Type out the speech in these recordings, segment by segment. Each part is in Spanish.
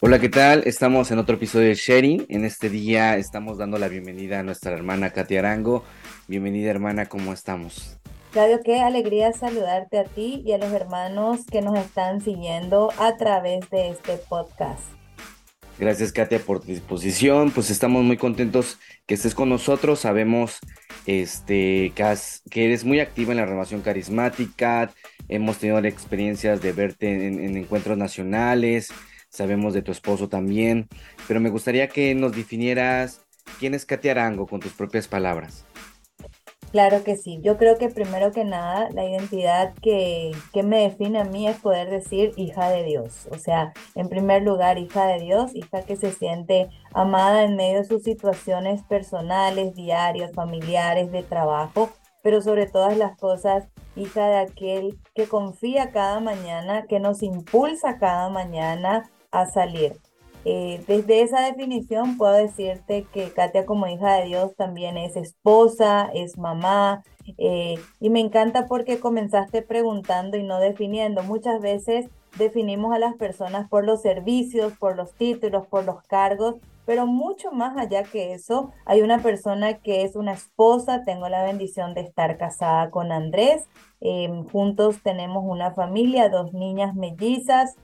Hola, ¿qué tal? Estamos en otro episodio de Sharing. En este día estamos dando la bienvenida a nuestra hermana Katia Arango. Bienvenida, hermana, ¿cómo estamos? Claudio, qué alegría saludarte a ti y a los hermanos que nos están siguiendo a través de este podcast. Gracias, Katia, por tu disposición. Pues estamos muy contentos que estés con nosotros. Sabemos este, que, eres muy activa en la renovación carismática. Hemos tenido experiencias de verte en encuentros nacionales sabemos de tu esposo también, pero me gustaría que nos definieras quién es Katia Arango con tus propias palabras. Claro que sí, yo creo que primero que nada la identidad que, que me define a mí es poder decir hija de Dios, o sea, en primer lugar hija de Dios, hija que se siente amada en medio de sus situaciones personales, diarias, familiares, de trabajo, pero sobre todas las cosas, hija de aquel que confía cada mañana, que nos impulsa cada mañana a salir. Eh, desde esa definición puedo decirte que Katia como hija de Dios también es esposa, es mamá, eh, y me encanta porque comenzaste preguntando y no definiendo. Muchas veces definimos a las personas por los servicios, por los títulos, por los cargos, pero mucho más allá que eso, hay una persona que es una esposa, tengo la bendición de estar casada con Andrés, em, juntos tenemos una familia, dos niñas mellizas,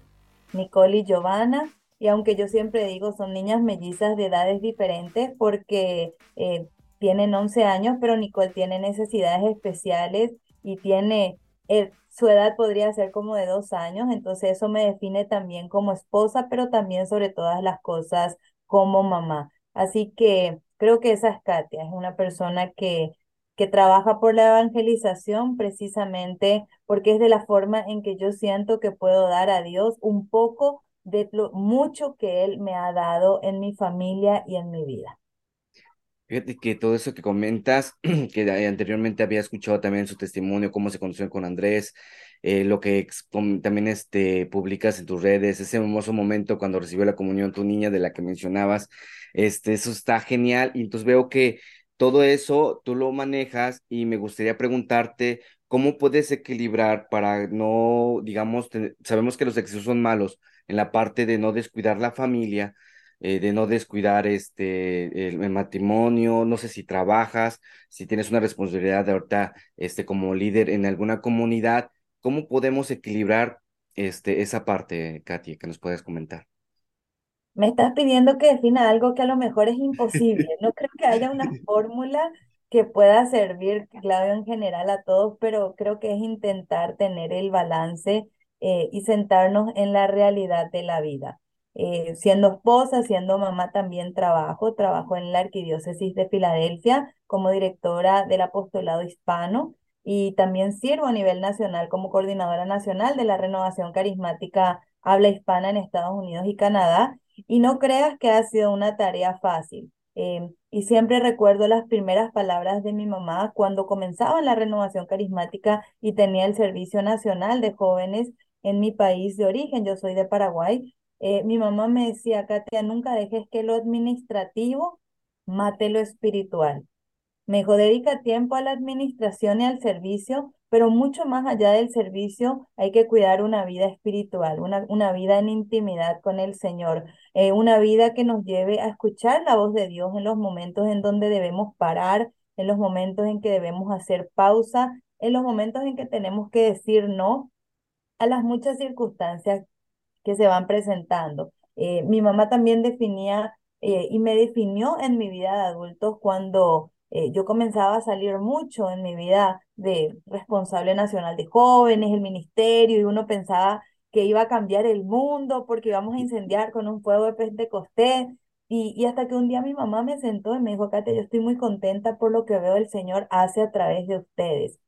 Nicole y Giovanna. Y aunque yo siempre digo, son niñas mellizas de edades diferentes porque eh, tienen 11 años, pero Nicole tiene necesidades especiales y tiene, eh, su edad podría ser como de dos años, entonces eso me define también como esposa, pero también sobre todas las cosas como mamá. Así que creo que esa es Katia, es una persona que que trabaja por la evangelización precisamente porque es de la forma en que yo siento que puedo dar a Dios un poco de lo mucho que Él me ha dado en mi familia y en mi vida. Fíjate que todo eso que comentas, que anteriormente había escuchado también su testimonio, cómo se conoció con Andrés, eh, lo que también este, publicas en tus redes, ese hermoso momento cuando recibió la comunión tu niña de la que mencionabas, este, eso está genial. Y entonces veo que todo eso tú lo manejas y me gustaría preguntarte cómo puedes equilibrar para no, digamos, sabemos que los excesos son malos en la parte de no descuidar la familia, eh, de no descuidar este el, matrimonio, no sé si trabajas, si tienes una responsabilidad de ahorita este como líder en alguna comunidad, ¿cómo podemos equilibrar este esa parte, Katy, que nos puedes comentar? Me estás pidiendo que defina algo que a lo mejor es imposible. No creo que haya una fórmula que pueda servir, clave en general a todos, pero creo que es intentar tener el balance eh, y sentarnos en la realidad de la vida. Eh, siendo esposa, siendo mamá, también trabajo. Trabajo en la Arquidiócesis de Filadelfia como directora del apostolado hispano y también sirvo a nivel nacional como coordinadora nacional de la renovación carismática habla hispana en Estados Unidos y Canadá y no creas que ha sido una tarea fácil. Em, y siempre recuerdo las primeras palabras de mi mamá cuando comenzaba la renovación carismática y tenía el Servicio Nacional de Jóvenes en mi país de origen. Yo soy de Paraguay. Eh, mi mamá me decía, Katia, nunca dejes que lo administrativo mate lo espiritual. Me dedica tiempo a la administración y al servicio, pero mucho más allá del servicio hay que cuidar una vida espiritual, una, una vida en intimidad con el Señor, eh, una vida que nos lleve a escuchar la voz de Dios en los momentos en donde debemos parar, en los momentos en que debemos hacer pausa, en los momentos en que tenemos que decir no a las muchas circunstancias que se van presentando. Eh, mi mamá también definía eh, y me definió en mi vida de adultos cuando eh, yo comenzaba a salir mucho en mi vida de responsable nacional de jóvenes, el ministerio, y uno pensaba que iba a cambiar el mundo porque íbamos a incendiar con un fuego de Pentecostés. Y, y hasta que un día mi mamá me sentó y me dijo, Katia, yo estoy muy contenta por lo que veo el Señor hace a través de ustedes.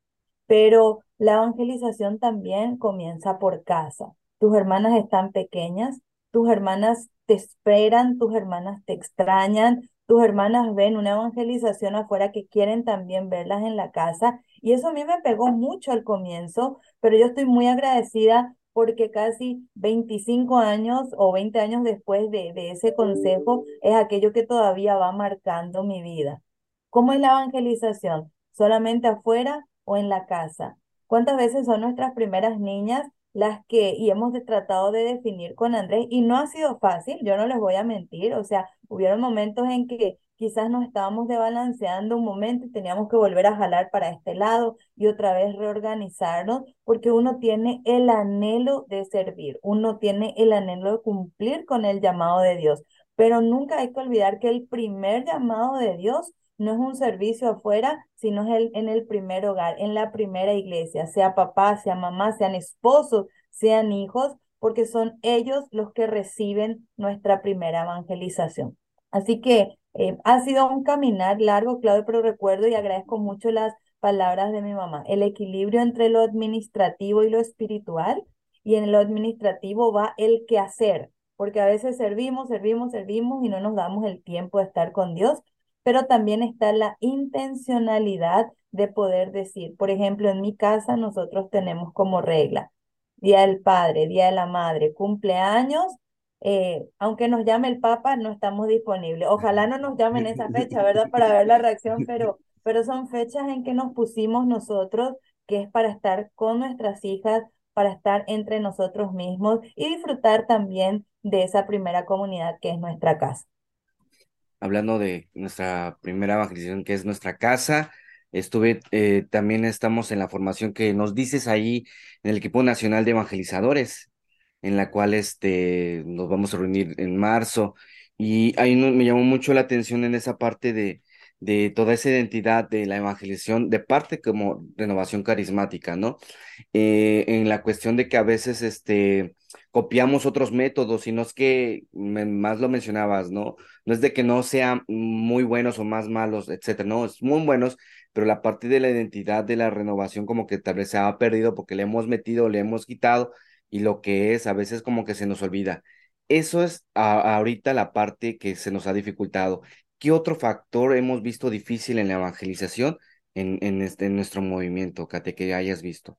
Pero la evangelización también comienza por casa. Tus hermanas están pequeñas, tus hermanas te esperan, tus hermanas te extrañan, tus hermanas ven una evangelización afuera que quieren también verlas en la casa. Y eso a mí me pegó mucho al comienzo, pero yo estoy muy agradecida porque casi 25 años o 20 años después de, de ese consejo es aquello que todavía va marcando mi vida. ¿Cómo es la evangelización? ¿Solamente afuera o en la casa? ¿Cuántas veces son nuestras primeras niñas las que, y hemos tratado de definir con Andrés, y no ha sido fácil, yo no les voy a mentir, o sea, hubieron momentos en que quizás nos estábamos desbalanceando un momento y teníamos que volver a jalar para este lado y otra vez reorganizarnos, porque uno tiene el anhelo de servir, uno tiene el anhelo de cumplir con el llamado de Dios, pero nunca hay que olvidar que el primer llamado de Dios no es un servicio afuera, sino es el, en el primer hogar, en la primera iglesia, sea papá, sea mamá, sean esposos, sean hijos, porque son ellos los que reciben nuestra primera evangelización. Así que eh, ha sido un caminar largo, Claudio, pero recuerdo y agradezco mucho las palabras de mi mamá. El equilibrio entre lo administrativo y lo espiritual, y en lo administrativo va el quehacer, porque a veces servimos, servimos, servimos y no nos damos el tiempo de estar con Dios, pero también está la intencionalidad de poder decir, por ejemplo, en mi casa nosotros tenemos como regla, Día del Padre, Día de la Madre, cumpleaños, eh, aunque nos llame el Papa, no estamos disponibles. Ojalá no nos llamen esa fecha, ¿verdad? Para ver la reacción, pero, pero son fechas en que nos pusimos nosotros, que es para estar con nuestras hijas, para estar entre nosotros mismos y disfrutar también de esa primera comunidad que es nuestra casa. Hablando de nuestra primera evangelización, que es nuestra casa, estuve, eh, también estamos en la formación que nos dices ahí en el equipo nacional de evangelizadores en la cual este, nos vamos a reunir en marzo. Y ahí me llamó mucho la atención en esa parte de, de toda esa identidad de la evangelización, de parte como renovación carismática, ¿no? Eh, en la cuestión de que a veces este, copiamos otros métodos, y no es que más lo mencionabas, ¿no? No es de que no sean muy buenos o más malos, etcétera, no, es muy buenos, pero la parte de la identidad de la renovación como que tal vez se ha perdido porque le hemos metido, le hemos quitado, y lo que es, a veces como que se nos olvida. Eso es ahorita la parte que se nos ha dificultado. ¿Qué otro factor hemos visto difícil en la evangelización en, en, este, en nuestro movimiento, Kate, que hayas visto?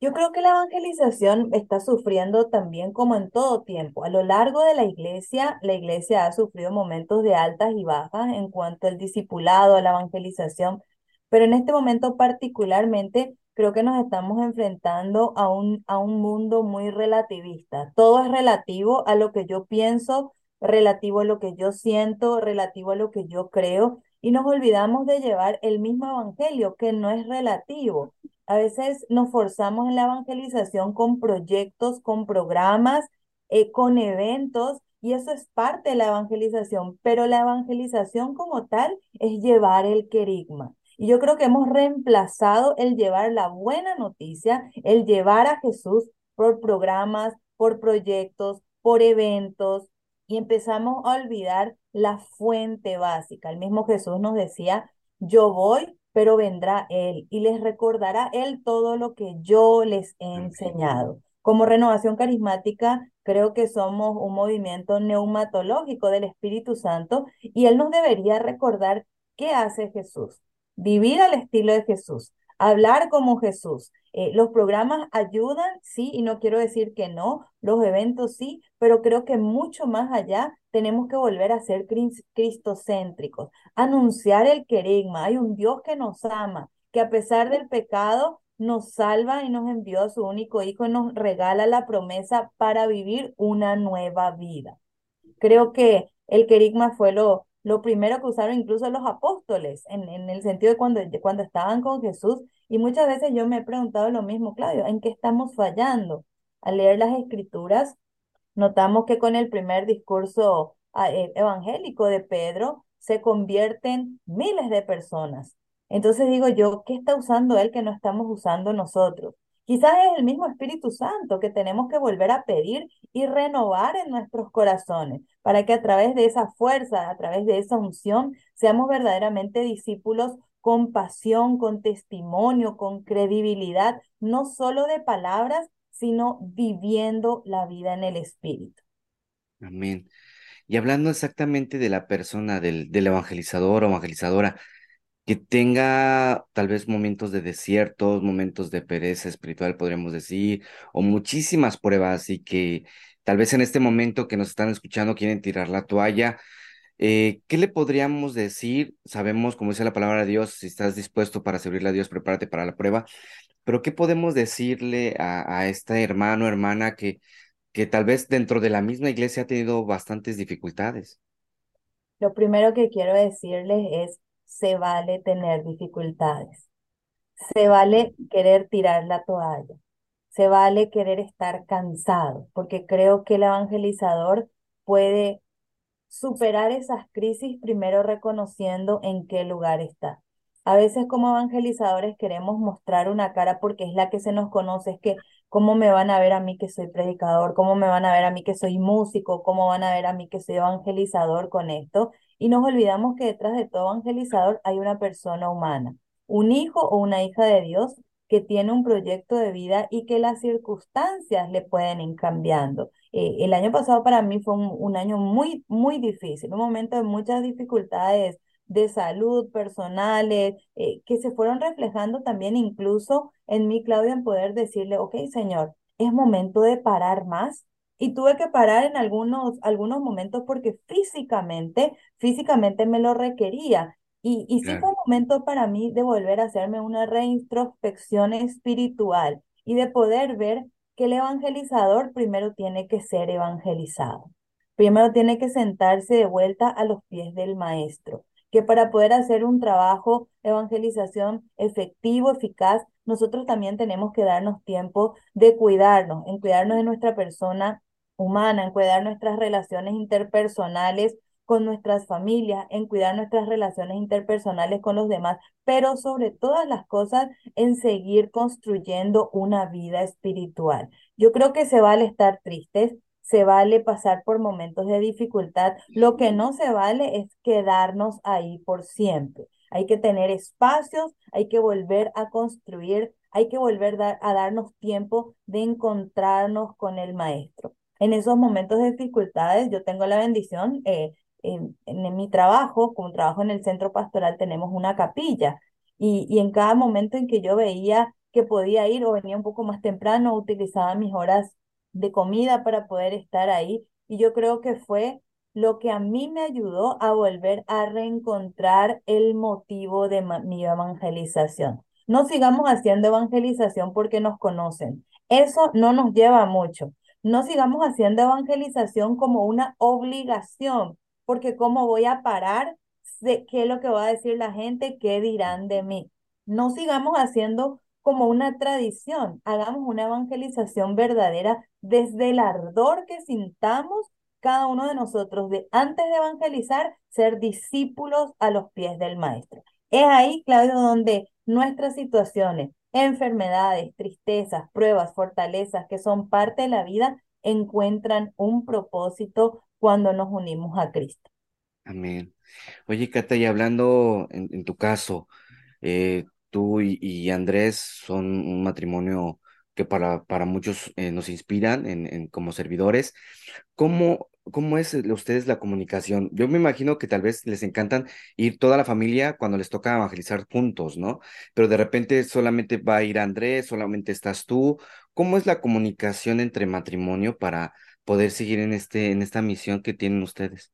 Yo creo que la evangelización está sufriendo también como en todo tiempo. A lo largo de la iglesia, la iglesia ha sufrido momentos de altas y bajas en cuanto al discipulado, a la evangelización, pero en este momento particularmente creo que nos estamos enfrentando a un, a un mundo muy relativista. Todo es relativo a lo que yo pienso, relativo a lo que yo siento, relativo a lo que yo creo, y nos olvidamos de llevar el mismo evangelio, que no es relativo. A veces nos forzamos en la evangelización con proyectos, con programas, eh, con eventos, y eso es parte de la evangelización, pero la evangelización como tal es llevar el querigma. Y yo creo que hemos reemplazado el llevar la buena noticia, el llevar a Jesús por programas, por proyectos, por eventos, y empezamos a olvidar la fuente básica. El mismo Jesús nos decía, yo voy, pero vendrá Él y les recordará Él todo lo que yo les he enseñado. Como renovación carismática, creo que somos un movimiento neumatológico del Espíritu Santo y Él nos debería recordar qué hace Jesús vivir al estilo de Jesús, hablar como Jesús. Eh, los programas ayudan, sí, y no quiero decir que no, los eventos sí, pero creo que mucho más allá tenemos que volver a ser cristocéntricos, anunciar el querigma. Hay un Dios que nos ama, que a pesar del pecado nos salva y nos envió a su único hijo y nos regala la promesa para vivir una nueva vida. Creo que el querigma fue lo, lo primero que usaron incluso los apóstoles, en, en el sentido de cuando, cuando estaban con Jesús. Y muchas veces yo me he preguntado lo mismo, Claudio, ¿en qué estamos fallando? Al leer las escrituras, notamos que con el primer discurso ah, eh, evangélico de Pedro se convierten miles de personas. Entonces digo yo, ¿qué está usando él que no estamos usando nosotros? Quizás es el mismo Espíritu Santo que tenemos que volver a pedir y renovar en nuestros corazones para que a través de esa fuerza, a través de esa unción, seamos verdaderamente discípulos con pasión, con testimonio, con credibilidad, no solo de palabras, sino viviendo la vida en el Espíritu. Amén. Y hablando exactamente de la persona, del, evangelizador o evangelizadora, que tenga tal vez momentos de desiertos, momentos de pereza espiritual, podríamos decir, o muchísimas pruebas y que tal vez en este momento que nos están escuchando quieren tirar la toalla. Eh, ¿qué le podríamos decir? Sabemos, como dice la palabra de Dios, si estás dispuesto para servirle a Dios, prepárate para la prueba, pero ¿qué podemos decirle a, este hermano hermana que, que tal vez dentro de la misma iglesia ha tenido bastantes dificultades? Lo primero que quiero decirles es, se vale tener dificultades, se vale querer tirar la toalla, se vale querer estar cansado, porque creo que el evangelizador puede superar esas crisis primero reconociendo en qué lugar está. A veces como evangelizadores queremos mostrar una cara porque es la que se nos conoce, es que cómo me van a ver a mí que soy predicador, cómo me van a ver a mí que soy músico, cómo van a ver a mí que soy evangelizador con esto. Y nos olvidamos que detrás de todo evangelizador hay una persona humana, un hijo o una hija de Dios que tiene un proyecto de vida y que las circunstancias le pueden ir cambiando. Eh, el año pasado para mí fue un, un año muy, muy difícil, un momento de muchas dificultades de salud personales, eh, que se fueron reflejando también incluso en mí, Claudia, en poder decirle, ok, Señor, es momento de parar más. Y tuve que parar en algunos, algunos momentos porque físicamente, físicamente me lo requería. Y, y sí fue un momento para mí de volver a hacerme una reintrospección espiritual y de poder ver que el evangelizador primero tiene que ser evangelizado. Primero tiene que sentarse de vuelta a los pies del maestro que para poder hacer un trabajo evangelización efectivo, eficaz, nosotros también tenemos que darnos tiempo de cuidarnos, en cuidarnos de nuestra persona humana, en cuidar nuestras relaciones interpersonales con nuestras familias, en cuidar nuestras relaciones interpersonales con los demás, pero sobre todas las cosas en seguir construyendo una vida espiritual. Yo creo que se vale estar tristes, se vale pasar por momentos de dificultad. Lo que no se vale es quedarnos ahí por siempre. Hay que tener espacios, hay que volver a construir, hay que volver a darnos tiempo de encontrarnos con el maestro. En esos momentos de dificultades, yo tengo la bendición, eh, en, en, mi trabajo, como trabajo en el centro pastoral, tenemos una capilla y, y en cada momento en que yo veía que podía ir o venía un poco más temprano, utilizaba mis horas de comida para poder estar ahí. Y yo creo que fue lo que a mí me ayudó a volver a reencontrar el motivo de mi evangelización. No sigamos haciendo evangelización porque nos conocen. Eso no nos lleva mucho. No sigamos haciendo evangelización como una obligación, porque ¿cómo voy a parar? ¿Qué es lo que va a decir la gente? ¿Qué dirán de mí? No sigamos haciendo como una tradición, hagamos una evangelización verdadera desde el ardor que sintamos cada uno de nosotros de antes de evangelizar, ser discípulos a los pies del Maestro. Es ahí, Claudio, donde nuestras situaciones, enfermedades, tristezas, pruebas, fortalezas que son parte de la vida, encuentran un propósito cuando nos unimos a Cristo. amén. Oye, Cata, y hablando en, tu caso, eh, tú y, Andrés son un matrimonio que para, para muchos eh, nos inspiran en, como servidores. ¿Cómo, cómo es el- ustedes la comunicación? Yo me imagino que tal vez les encantan ir toda la familia cuando les toca evangelizar juntos, ¿no? Pero de repente solamente va a ir Andrés, solamente estás tú. ¿Cómo es la comunicación entre matrimonio para poder seguir en este, en esta misión que tienen ustedes?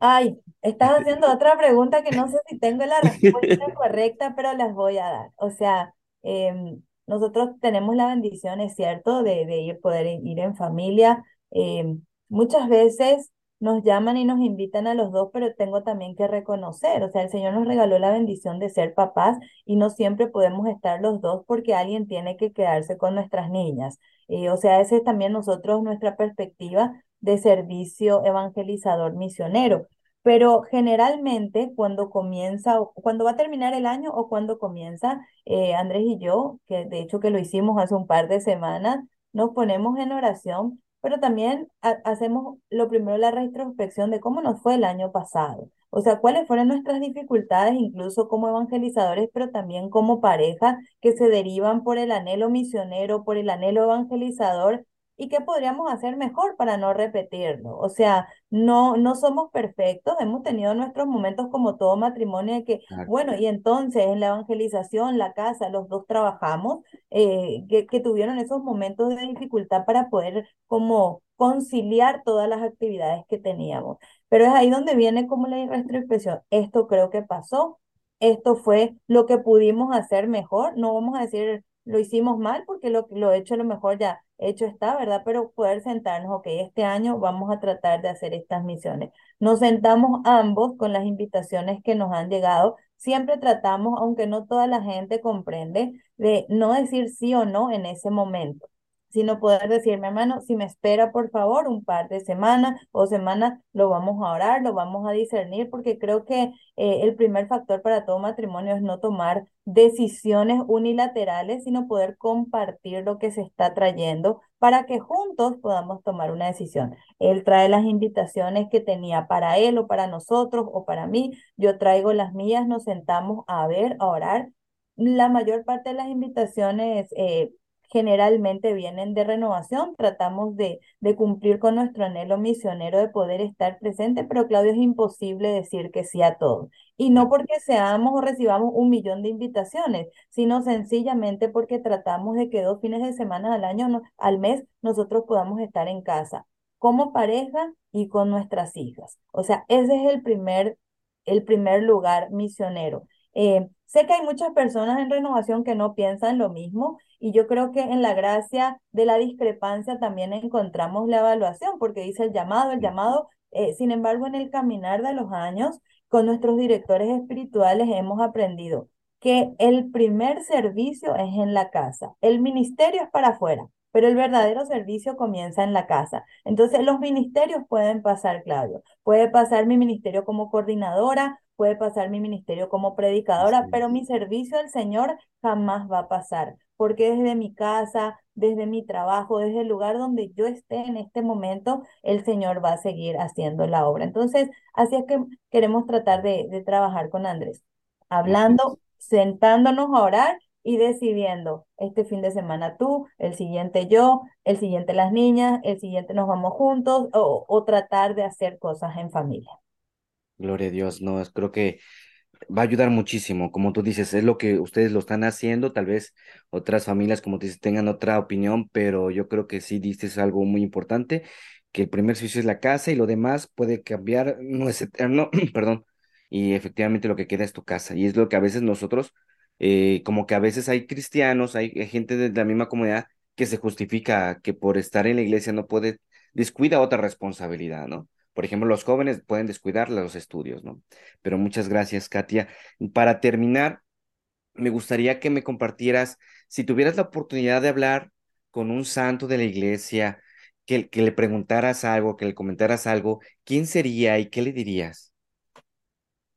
Ay, estás haciendo otra pregunta que no sé si tengo la respuesta correcta, pero las voy a dar. O sea, em, nosotros tenemos la bendición, es cierto, de, de ir, poder ir en familia. Em, muchas veces nos llaman y nos invitan a los dos, pero tengo también que reconocer, o sea, el Señor nos regaló la bendición de ser papás y no siempre podemos estar los dos porque alguien tiene que quedarse con nuestras niñas. Eh, o sea, esa es también nosotros nuestra perspectiva de servicio evangelizador misionero. Pero generalmente cuando comienza, cuando va a terminar el año o cuando comienza, eh, Andrés y yo, que de hecho que lo hicimos hace un par de semanas, nos ponemos en oración, pero también ha- hacemos lo primero la retrospección de cómo nos fue el año pasado. O sea, cuáles fueron nuestras dificultades, incluso como evangelizadores, pero también como pareja, que se derivan por el anhelo misionero, por el anhelo evangelizador y qué podríamos hacer mejor para no repetirlo. O sea, no, no somos perfectos, hemos tenido nuestros momentos como todo matrimonio de que, bueno, y entonces en la evangelización, la casa, los dos trabajamos, eh, que, que tuvieron esos momentos de dificultad para poder como conciliar todas las actividades que teníamos. Pero es ahí donde viene como la restricción. Esto creo que pasó, esto fue lo que pudimos hacer mejor. No vamos a decir lo hicimos mal porque lo, lo hecho a lo mejor ya hecho está, ¿verdad? Pero poder sentarnos, ok, este año vamos a tratar de hacer estas misiones. Nos sentamos ambos con las invitaciones que nos han llegado. Siempre tratamos, aunque no toda la gente comprende, de no decir sí o no en ese momento sino poder decirme, hermano, si me espera, por favor, un par de semanas o semanas, lo vamos a orar, lo vamos a discernir, porque creo que eh, el primer factor para todo matrimonio es no tomar decisiones unilaterales, sino poder compartir lo que se está trayendo para que juntos podamos tomar una decisión. Él trae las invitaciones que tenía para él o para nosotros o para mí, yo traigo las mías, nos sentamos a ver, a orar. La mayor parte de las invitaciones eh, generalmente vienen de renovación. Tratamos de, de cumplir con nuestro anhelo misionero de poder estar presente, pero Claudio es imposible decir que sí a todo. Y no porque seamos o recibamos un millón de invitaciones, sino sencillamente porque tratamos de que dos fines de semana al año, al mes, nosotros podamos estar en casa como pareja y con nuestras hijas. O sea, ese es el primer, el primer lugar misionero. Eh, sé que hay muchas personas en renovación que no piensan lo mismo y yo creo que en la gracia de la discrepancia también encontramos la evaluación, porque dice el llamado, el llamado, eh, sin embargo, en el caminar de los años, con nuestros directores espirituales hemos aprendido que el primer servicio es en la casa, el ministerio es para afuera, pero el verdadero servicio comienza en la casa. Entonces, los ministerios pueden pasar, Claudio. Puede pasar mi ministerio como coordinadora, puede pasar mi ministerio como predicadora, pero mi servicio al Señor jamás va a pasar, porque desde mi casa, desde mi trabajo, desde el lugar donde yo esté en este momento, el Señor va a seguir haciendo la obra. Entonces, así es que queremos tratar de, de trabajar con Andrés, hablando, sentándonos a orar y decidiendo, este fin de semana tú, el siguiente yo, el siguiente las niñas, el siguiente nos vamos juntos o, o tratar de hacer cosas en familia. Gloria a Dios, no, creo que va a ayudar muchísimo, como tú dices, es lo que ustedes lo están haciendo, tal vez otras familias, como tú dices, tengan otra opinión, pero yo creo que sí dices algo muy importante, que el primer servicio es la casa y lo demás puede cambiar, no es eterno, perdón, y efectivamente lo que queda es tu casa, y es lo que a veces nosotros, eh, como que a veces hay cristianos, hay, gente de la misma comunidad que se justifica que por estar en la iglesia no puede, descuida otra responsabilidad, ¿no? Por ejemplo, los jóvenes pueden descuidar los estudios, ¿no? Pero muchas gracias, Katia. Para terminar, me gustaría que me compartieras, si tuvieras la oportunidad de hablar con un santo de la iglesia, que, le preguntaras algo, que le comentaras algo, ¿quién sería y qué le dirías?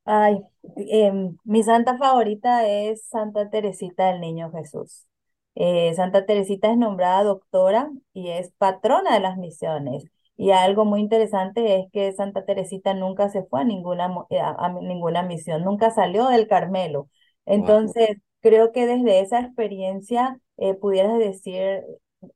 Ay, em, mi santa favorita es Santa Teresita del Niño Jesús. Eh, santa Teresita es nombrada doctora y es patrona de las misiones. Y algo muy interesante es que Santa Teresita nunca se fue a ninguna, eh, a, ninguna misión, nunca salió del Carmelo. Entonces, creo que desde esa experiencia eh, pudieras decir,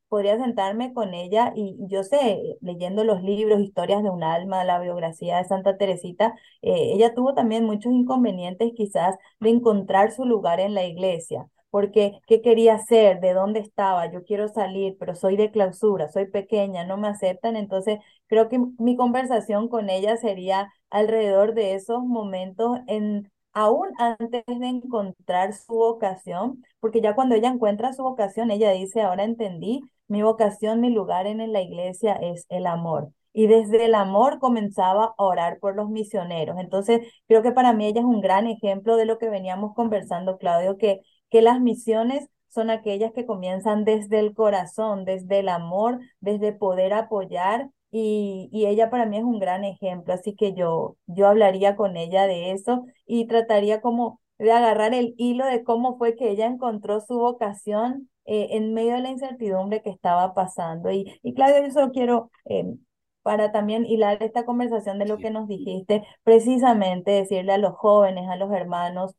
podría sentarme con ella y yo sé, leyendo los libros, historias de un alma, la biografía de Santa Teresita, eh, ella tuvo también muchos inconvenientes quizás de encontrar su lugar en la iglesia porque qué quería hacer, de dónde estaba, yo quiero salir, pero soy de clausura, soy pequeña, no me aceptan, entonces creo que mi conversación con ella sería alrededor de esos momentos en aún antes de encontrar su vocación, porque ya cuando ella encuentra su vocación, ella dice, ahora entendí, mi vocación, mi lugar en la iglesia es el amor. Y desde el amor comenzaba a orar por los misioneros. Entonces, creo que para mí ella es un gran ejemplo de lo que veníamos conversando, Claudio, que que las misiones son aquellas que comienzan desde el corazón, desde el amor, desde poder apoyar y, y, ella para mí es un gran ejemplo, así que yo, yo hablaría con ella de eso y trataría como de agarrar el hilo de cómo fue que ella encontró su vocación eh, en medio de la incertidumbre que estaba pasando. Y, y Claudia, yo solo quiero, em, para también hilar esta conversación de lo que nos dijiste, precisamente decirle a los jóvenes, a los hermanos,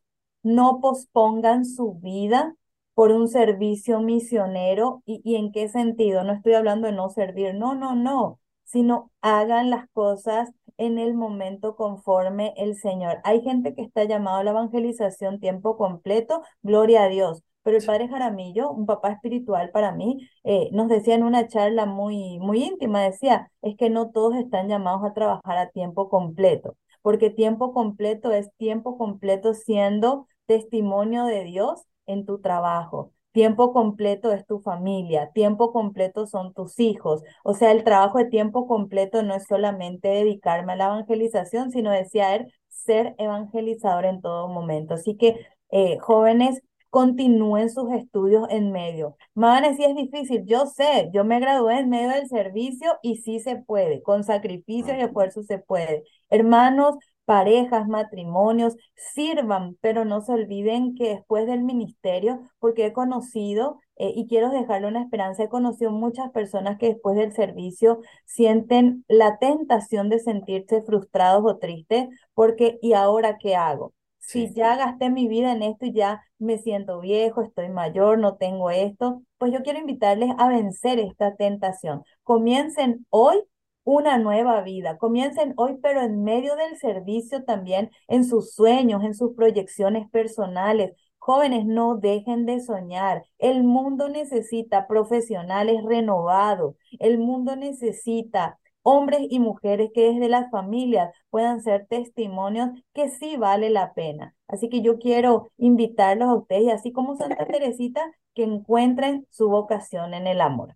no pospongan su vida por un servicio misionero. ¿Y, y en qué sentido? No estoy hablando de no servir, no, no, no, sino hagan las cosas en el momento conforme el Señor. Hay gente que está llamado a la evangelización tiempo completo, gloria a Dios. Pero el padre Jaramillo, un papá espiritual para mí, eh, nos decía en una charla muy, muy íntima, decía, es que no todos están llamados a trabajar a tiempo completo, porque tiempo completo es tiempo completo siendo testimonio de Dios en tu trabajo. Tiempo completo es tu familia, tiempo completo son tus hijos. O sea, el trabajo de tiempo completo no es solamente dedicarme a la evangelización, sino decía ser evangelizador en todo momento. Así que, eh, jóvenes, continúen sus estudios en medio. A decir, es difícil, yo sé, yo me gradué en medio del servicio y sí se puede, con sacrificio y esfuerzo se puede. Hermanos, parejas, matrimonios, sirvan, pero no se olviden que después del ministerio, porque he conocido, eh, y quiero dejarle una esperanza, he conocido muchas personas que después del servicio sienten la tentación de sentirse frustrados o tristes, porque ¿y ahora qué hago? Si ya gasté mi vida en esto y ya me siento viejo, estoy mayor, no tengo esto, pues yo quiero invitarles a vencer esta tentación. Comiencen hoy una nueva vida. Comiencen hoy, pero en medio del servicio también, en sus sueños, en sus proyecciones personales. Jóvenes, no dejen de soñar. El mundo necesita profesionales renovados. El mundo necesita hombres y mujeres que desde las familias puedan ser testimonios que sí vale la pena. Así que yo quiero invitarlos a ustedes, así como Santa Teresita, que encuentren su vocación en el amor.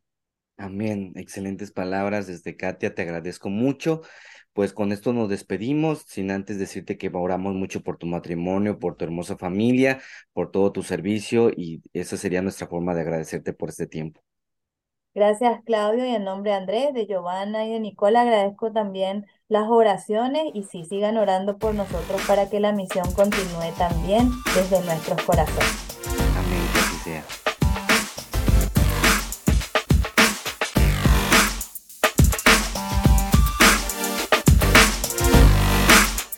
Amén. Excelentes palabras desde Katia, te agradezco mucho. Pues con esto nos despedimos, sin antes decirte que oramos mucho por tu matrimonio, por tu hermosa familia, por todo tu servicio y esa sería nuestra forma de agradecerte por este tiempo. Gracias, Claudio, y en nombre de Andrés, de Giovanna y de Nicola, agradezco también las oraciones y sí, sigan orando por nosotros para que la misión continúe también desde nuestros corazones. Amén, que así sea.